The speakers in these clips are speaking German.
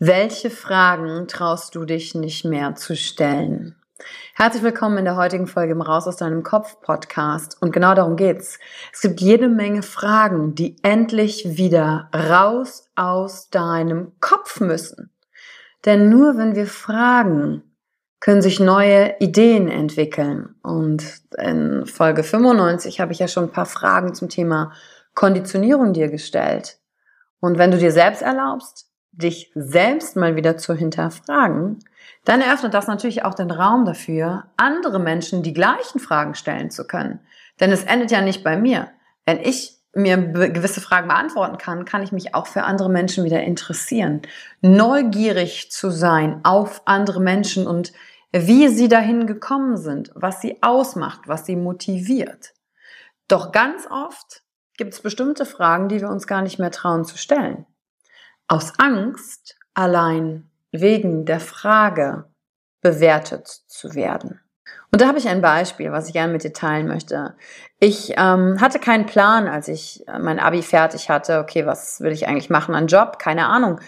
Welche Fragen traust du dich nicht mehr zu stellen? Herzlich willkommen in der heutigen Folge im Raus aus deinem Kopf Podcast. Und genau darum geht's. Es gibt jede Menge Fragen, die endlich wieder raus aus deinem Kopf müssen. Denn nur wenn wir fragen, können sich neue Ideen entwickeln. Und in Folge 95 habe ich ja schon ein paar Fragen zum Thema Konditionierung dir gestellt. Und wenn du dir selbst erlaubst, dich selbst mal wieder zu hinterfragen, dann eröffnet das natürlich auch den Raum dafür, andere Menschen die gleichen Fragen stellen zu können. Denn es endet ja nicht bei mir. Wenn ich mir gewisse Fragen beantworten kann, kann ich mich auch für andere Menschen wieder interessieren. Neugierig zu sein auf andere Menschen und wie sie dahin gekommen sind, was sie ausmacht, was sie motiviert. Doch ganz oft gibt es bestimmte Fragen, die wir uns gar nicht mehr trauen zu stellen aus Angst allein wegen der Frage bewertet zu werden. Und da habe ich ein Beispiel, was ich gerne mit dir teilen möchte. Ich ähm, hatte keinen Plan, als ich äh, mein Abi fertig hatte. Okay, was will ich eigentlich machen an Job? Keine Ahnung.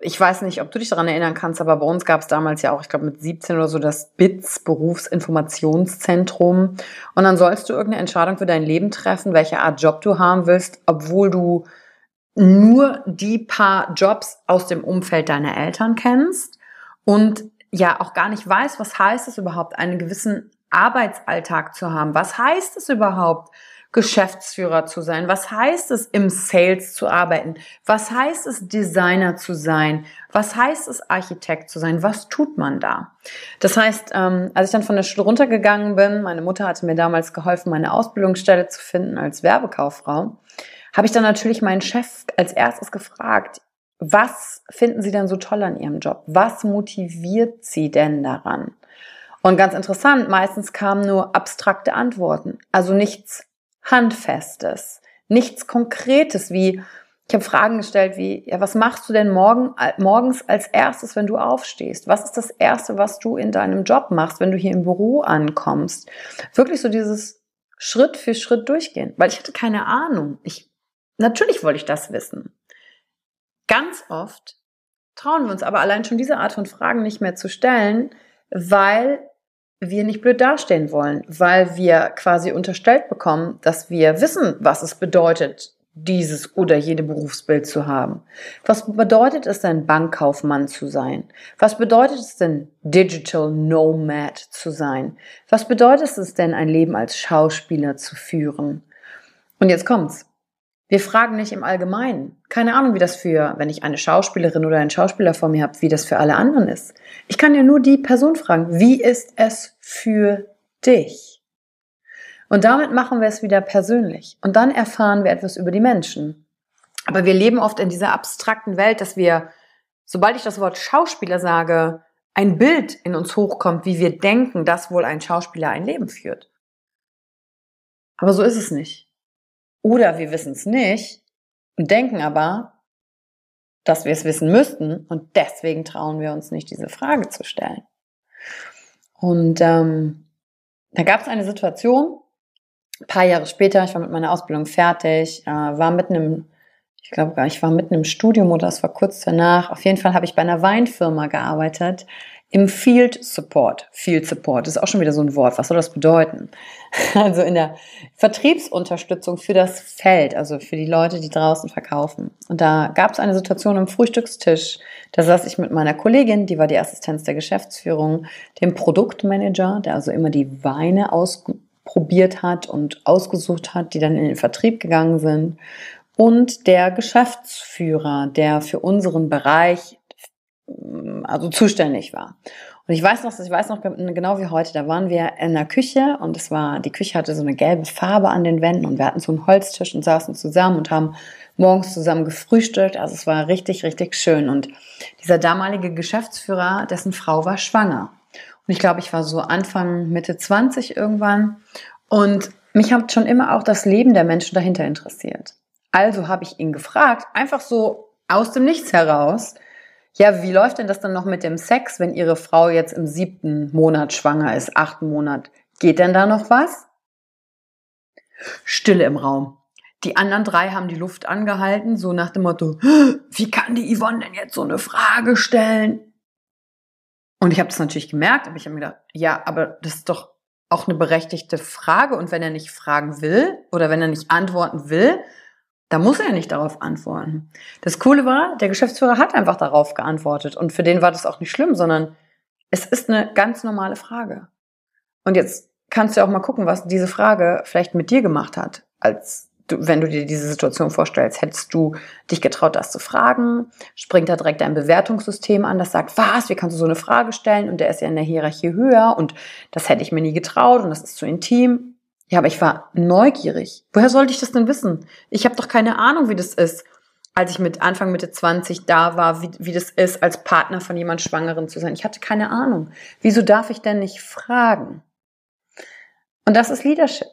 Ich weiß nicht, ob du dich daran erinnern kannst, aber bei uns gab es damals ja auch, ich glaube mit 17 oder so, das BITS, Berufsinformationszentrum. Und dann sollst du irgendeine Entscheidung für dein Leben treffen, welche Art Job du haben willst, obwohl du nur die paar Jobs aus dem Umfeld deiner Eltern kennst und ja auch gar nicht weißt, was heißt es überhaupt, einen gewissen Arbeitsalltag zu haben. Was heißt es überhaupt, Geschäftsführer zu sein? Was heißt es, im Sales zu arbeiten? Was heißt es, Designer zu sein? Was heißt es, Architekt zu sein? Was tut man da? Das heißt, ähm, als ich dann von der Schule runtergegangen bin, meine Mutter hatte mir damals geholfen, meine Ausbildungsstelle zu finden als Werbekauffrau habe ich dann natürlich meinen Chef als erstes gefragt, was finden Sie denn so toll an Ihrem Job? Was motiviert Sie denn daran? Und ganz interessant, meistens kamen nur abstrakte Antworten, also nichts Handfestes, nichts Konkretes, wie ich habe Fragen gestellt wie, ja, was machst du denn morgen, morgens als erstes, wenn du aufstehst? Was ist das Erste, was du in deinem Job machst, wenn du hier im Büro ankommst? Wirklich so dieses Schritt für Schritt durchgehen, weil ich hatte keine Ahnung. Ich Natürlich wollte ich das wissen. Ganz oft trauen wir uns aber allein schon diese Art von Fragen nicht mehr zu stellen, weil wir nicht blöd dastehen wollen, weil wir quasi unterstellt bekommen, dass wir wissen, was es bedeutet, dieses oder jene Berufsbild zu haben? Was bedeutet es denn, Bankkaufmann zu sein? Was bedeutet es denn, Digital Nomad zu sein? Was bedeutet es denn, ein Leben als Schauspieler zu führen? Und jetzt kommt's. Wir fragen nicht im Allgemeinen. Keine Ahnung, wie das für, wenn ich eine Schauspielerin oder einen Schauspieler vor mir habe, wie das für alle anderen ist. Ich kann ja nur die Person fragen, wie ist es für dich? Und damit machen wir es wieder persönlich. Und dann erfahren wir etwas über die Menschen. Aber wir leben oft in dieser abstrakten Welt, dass wir, sobald ich das Wort Schauspieler sage, ein Bild in uns hochkommt, wie wir denken, dass wohl ein Schauspieler ein Leben führt. Aber so ist es nicht. Oder wir wissen es nicht und denken aber, dass wir es wissen müssten und deswegen trauen wir uns nicht, diese Frage zu stellen. Und ähm, da gab es eine Situation, ein paar Jahre später, ich war mit meiner Ausbildung fertig, äh, war mitten im, ich glaube, ich war mitten im Studium oder es war kurz danach. Auf jeden Fall habe ich bei einer Weinfirma gearbeitet im Field Support. Field Support ist auch schon wieder so ein Wort. Was soll das bedeuten? Also in der Vertriebsunterstützung für das Feld, also für die Leute, die draußen verkaufen. Und da gab es eine Situation am Frühstückstisch. Da saß ich mit meiner Kollegin, die war die Assistenz der Geschäftsführung, dem Produktmanager, der also immer die Weine ausprobiert hat und ausgesucht hat, die dann in den Vertrieb gegangen sind. Und der Geschäftsführer, der für unseren Bereich also zuständig war. Und ich weiß noch, ich weiß noch genau wie heute, da waren wir in der Küche und es war, die Küche hatte so eine gelbe Farbe an den Wänden und wir hatten so einen Holztisch und saßen zusammen und haben morgens zusammen gefrühstückt. Also es war richtig, richtig schön. Und dieser damalige Geschäftsführer, dessen Frau war schwanger. Und ich glaube, ich war so Anfang, Mitte 20 irgendwann. Und mich hat schon immer auch das Leben der Menschen dahinter interessiert. Also habe ich ihn gefragt, einfach so aus dem Nichts heraus, ja, wie läuft denn das dann noch mit dem Sex, wenn Ihre Frau jetzt im siebten Monat schwanger ist, achten Monat? Geht denn da noch was? Stille im Raum. Die anderen drei haben die Luft angehalten, so nach dem Motto, wie kann die Yvonne denn jetzt so eine Frage stellen? Und ich habe das natürlich gemerkt, aber ich habe mir gedacht, ja, aber das ist doch auch eine berechtigte Frage. Und wenn er nicht fragen will oder wenn er nicht antworten will, da muss er nicht darauf antworten. Das Coole war, der Geschäftsführer hat einfach darauf geantwortet und für den war das auch nicht schlimm, sondern es ist eine ganz normale Frage. Und jetzt kannst du auch mal gucken, was diese Frage vielleicht mit dir gemacht hat, als du, wenn du dir diese Situation vorstellst. Hättest du dich getraut, das zu fragen? Springt da direkt ein Bewertungssystem an, das sagt, was, wie kannst du so eine Frage stellen? Und der ist ja in der Hierarchie höher und das hätte ich mir nie getraut und das ist zu intim. Ja, aber ich war neugierig. Woher sollte ich das denn wissen? Ich habe doch keine Ahnung, wie das ist, als ich mit Anfang Mitte 20 da war, wie, wie das ist, als Partner von jemand Schwangeren zu sein. Ich hatte keine Ahnung. Wieso darf ich denn nicht fragen? Und das ist Leadership.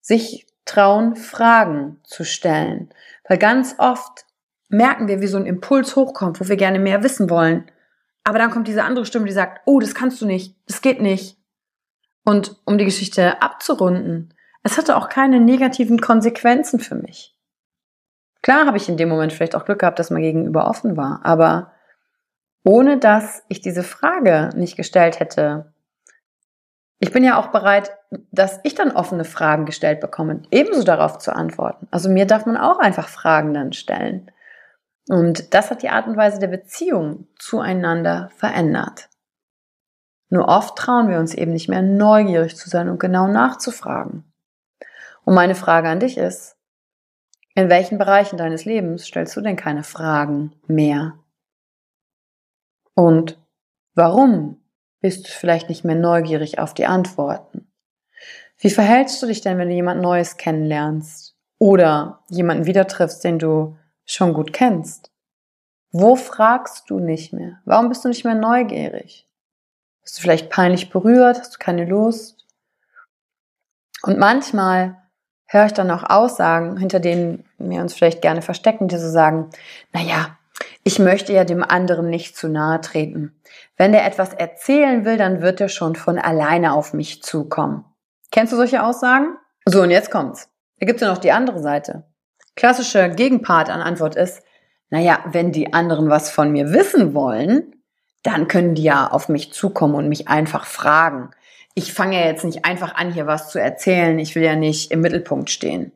Sich trauen, Fragen zu stellen. Weil ganz oft merken wir, wie so ein Impuls hochkommt, wo wir gerne mehr wissen wollen. Aber dann kommt diese andere Stimme, die sagt, oh, das kannst du nicht, das geht nicht. Und um die Geschichte abzurunden, es hatte auch keine negativen Konsequenzen für mich. Klar habe ich in dem Moment vielleicht auch Glück gehabt, dass mein Gegenüber offen war, aber ohne dass ich diese Frage nicht gestellt hätte, ich bin ja auch bereit, dass ich dann offene Fragen gestellt bekomme, ebenso darauf zu antworten. Also mir darf man auch einfach Fragen dann stellen. Und das hat die Art und Weise der Beziehung zueinander verändert. Nur oft trauen wir uns eben nicht mehr neugierig zu sein und genau nachzufragen. Und meine Frage an dich ist, in welchen Bereichen deines Lebens stellst du denn keine Fragen mehr? Und warum bist du vielleicht nicht mehr neugierig auf die Antworten? Wie verhältst du dich denn, wenn du jemand Neues kennenlernst oder jemanden wieder triffst, den du schon gut kennst? Wo fragst du nicht mehr? Warum bist du nicht mehr neugierig? Bist du vielleicht peinlich berührt? Hast du keine Lust? Und manchmal höre ich dann auch Aussagen, hinter denen wir uns vielleicht gerne verstecken, die so sagen, naja, ich möchte ja dem anderen nicht zu nahe treten. Wenn der etwas erzählen will, dann wird er schon von alleine auf mich zukommen. Kennst du solche Aussagen? So, und jetzt kommt's. Da gibt's ja noch die andere Seite. Klassische Gegenpart an Antwort ist, naja, wenn die anderen was von mir wissen wollen, dann können die ja auf mich zukommen und mich einfach fragen. Ich fange ja jetzt nicht einfach an, hier was zu erzählen. Ich will ja nicht im Mittelpunkt stehen.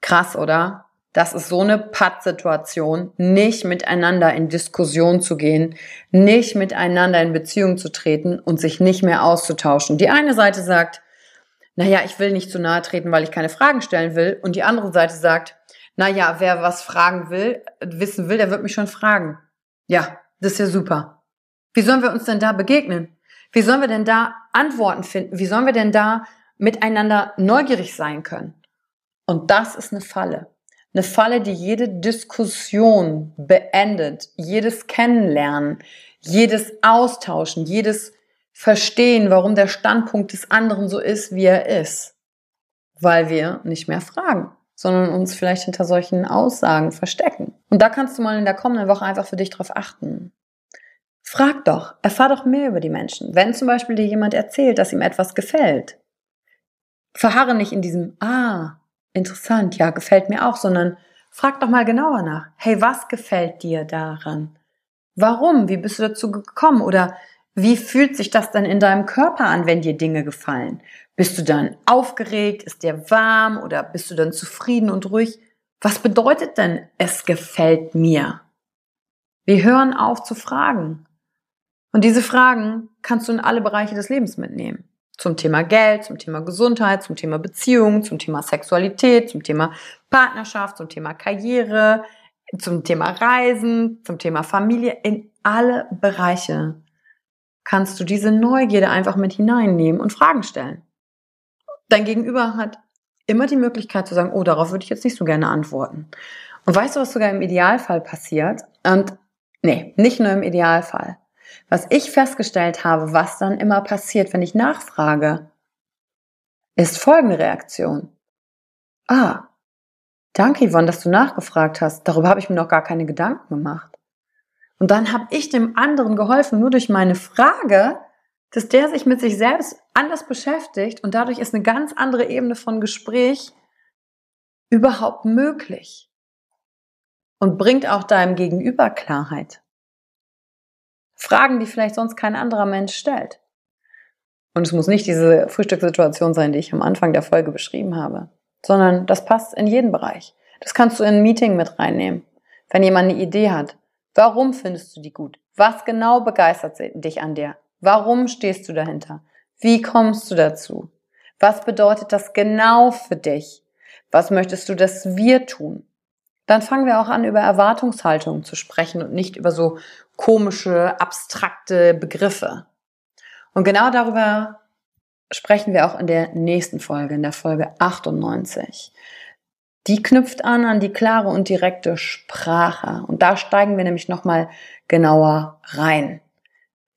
Krass, oder? Das ist so eine Pattsituation, nicht miteinander in Diskussion zu gehen, nicht miteinander in Beziehung zu treten und sich nicht mehr auszutauschen. Die eine Seite sagt, naja, ich will nicht zu nahe treten, weil ich keine Fragen stellen will. Und die andere Seite sagt, naja, wer was fragen will, wissen will, der wird mich schon fragen. Ja, das ist ja super. Wie sollen wir uns denn da begegnen? Wie sollen wir denn da Antworten finden? Wie sollen wir denn da miteinander neugierig sein können? Und das ist eine Falle. Eine Falle, die jede Diskussion beendet, jedes Kennenlernen, jedes Austauschen, jedes Verstehen, warum der Standpunkt des anderen so ist, wie er ist. Weil wir nicht mehr fragen, sondern uns vielleicht hinter solchen Aussagen verstecken. Und da kannst du mal in der kommenden Woche einfach für dich drauf achten. Frag doch, erfahr doch mehr über die Menschen. Wenn zum Beispiel dir jemand erzählt, dass ihm etwas gefällt, verharre nicht in diesem, ah, interessant, ja, gefällt mir auch, sondern frag doch mal genauer nach. Hey, was gefällt dir daran? Warum? Wie bist du dazu gekommen? Oder wie fühlt sich das dann in deinem Körper an, wenn dir Dinge gefallen? Bist du dann aufgeregt? Ist dir warm? Oder bist du dann zufrieden und ruhig? Was bedeutet denn, es gefällt mir? Wir hören auf zu fragen. Und diese Fragen kannst du in alle Bereiche des Lebens mitnehmen zum Thema Geld, zum Thema Gesundheit, zum Thema Beziehung, zum Thema Sexualität, zum Thema Partnerschaft, zum Thema Karriere, zum Thema Reisen, zum Thema Familie, in alle Bereiche kannst du diese Neugierde einfach mit hineinnehmen und Fragen stellen. Dein Gegenüber hat immer die Möglichkeit zu sagen, oh, darauf würde ich jetzt nicht so gerne antworten. Und weißt du, was sogar im Idealfall passiert? Und nee, nicht nur im Idealfall. Was ich festgestellt habe, was dann immer passiert, wenn ich nachfrage, ist folgende Reaktion. Ah, danke Yvonne, dass du nachgefragt hast. Darüber habe ich mir noch gar keine Gedanken gemacht. Und dann habe ich dem anderen geholfen, nur durch meine Frage, dass der sich mit sich selbst anders beschäftigt und dadurch ist eine ganz andere Ebene von Gespräch überhaupt möglich und bringt auch deinem Gegenüber Klarheit. Fragen, die vielleicht sonst kein anderer Mensch stellt. Und es muss nicht diese Frühstückssituation sein, die ich am Anfang der Folge beschrieben habe, sondern das passt in jeden Bereich. Das kannst du in ein Meeting mit reinnehmen. Wenn jemand eine Idee hat, warum findest du die gut? Was genau begeistert dich an der? Warum stehst du dahinter? Wie kommst du dazu? Was bedeutet das genau für dich? Was möchtest du, dass wir tun? Dann fangen wir auch an, über Erwartungshaltungen zu sprechen und nicht über so komische, abstrakte Begriffe. Und genau darüber sprechen wir auch in der nächsten Folge, in der Folge 98. Die knüpft an an die klare und direkte Sprache. Und da steigen wir nämlich nochmal genauer rein.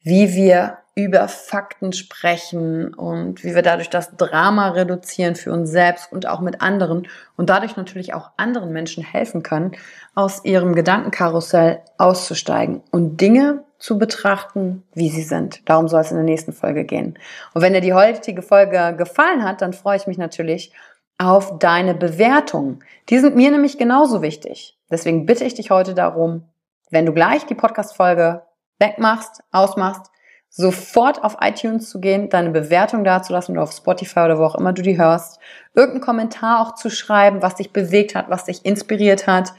Wie wir über Fakten sprechen und wie wir dadurch das Drama reduzieren für uns selbst und auch mit anderen und dadurch natürlich auch anderen Menschen helfen können, aus ihrem Gedankenkarussell auszusteigen und Dinge zu betrachten, wie sie sind. Darum soll es in der nächsten Folge gehen. Und wenn dir die heutige Folge gefallen hat, dann freue ich mich natürlich auf deine Bewertungen. Die sind mir nämlich genauso wichtig. Deswegen bitte ich dich heute darum, wenn du gleich die Podcast-Folge wegmachst, ausmachst, sofort auf iTunes zu gehen, deine Bewertung dazulassen oder auf Spotify oder wo auch immer du die hörst, irgendeinen Kommentar auch zu schreiben, was dich bewegt hat, was dich inspiriert hat,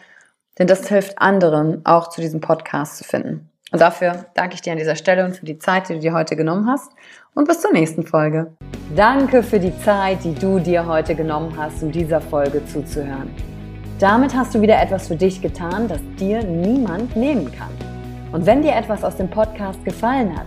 denn das hilft anderen auch zu diesem Podcast zu finden. Und dafür danke ich dir an dieser Stelle und für die Zeit, die du dir heute genommen hast und bis zur nächsten Folge. Danke für die Zeit, die du dir heute genommen hast, um dieser Folge zuzuhören. Damit hast du wieder etwas für dich getan, das dir niemand nehmen kann. Und wenn dir etwas aus dem Podcast gefallen hat,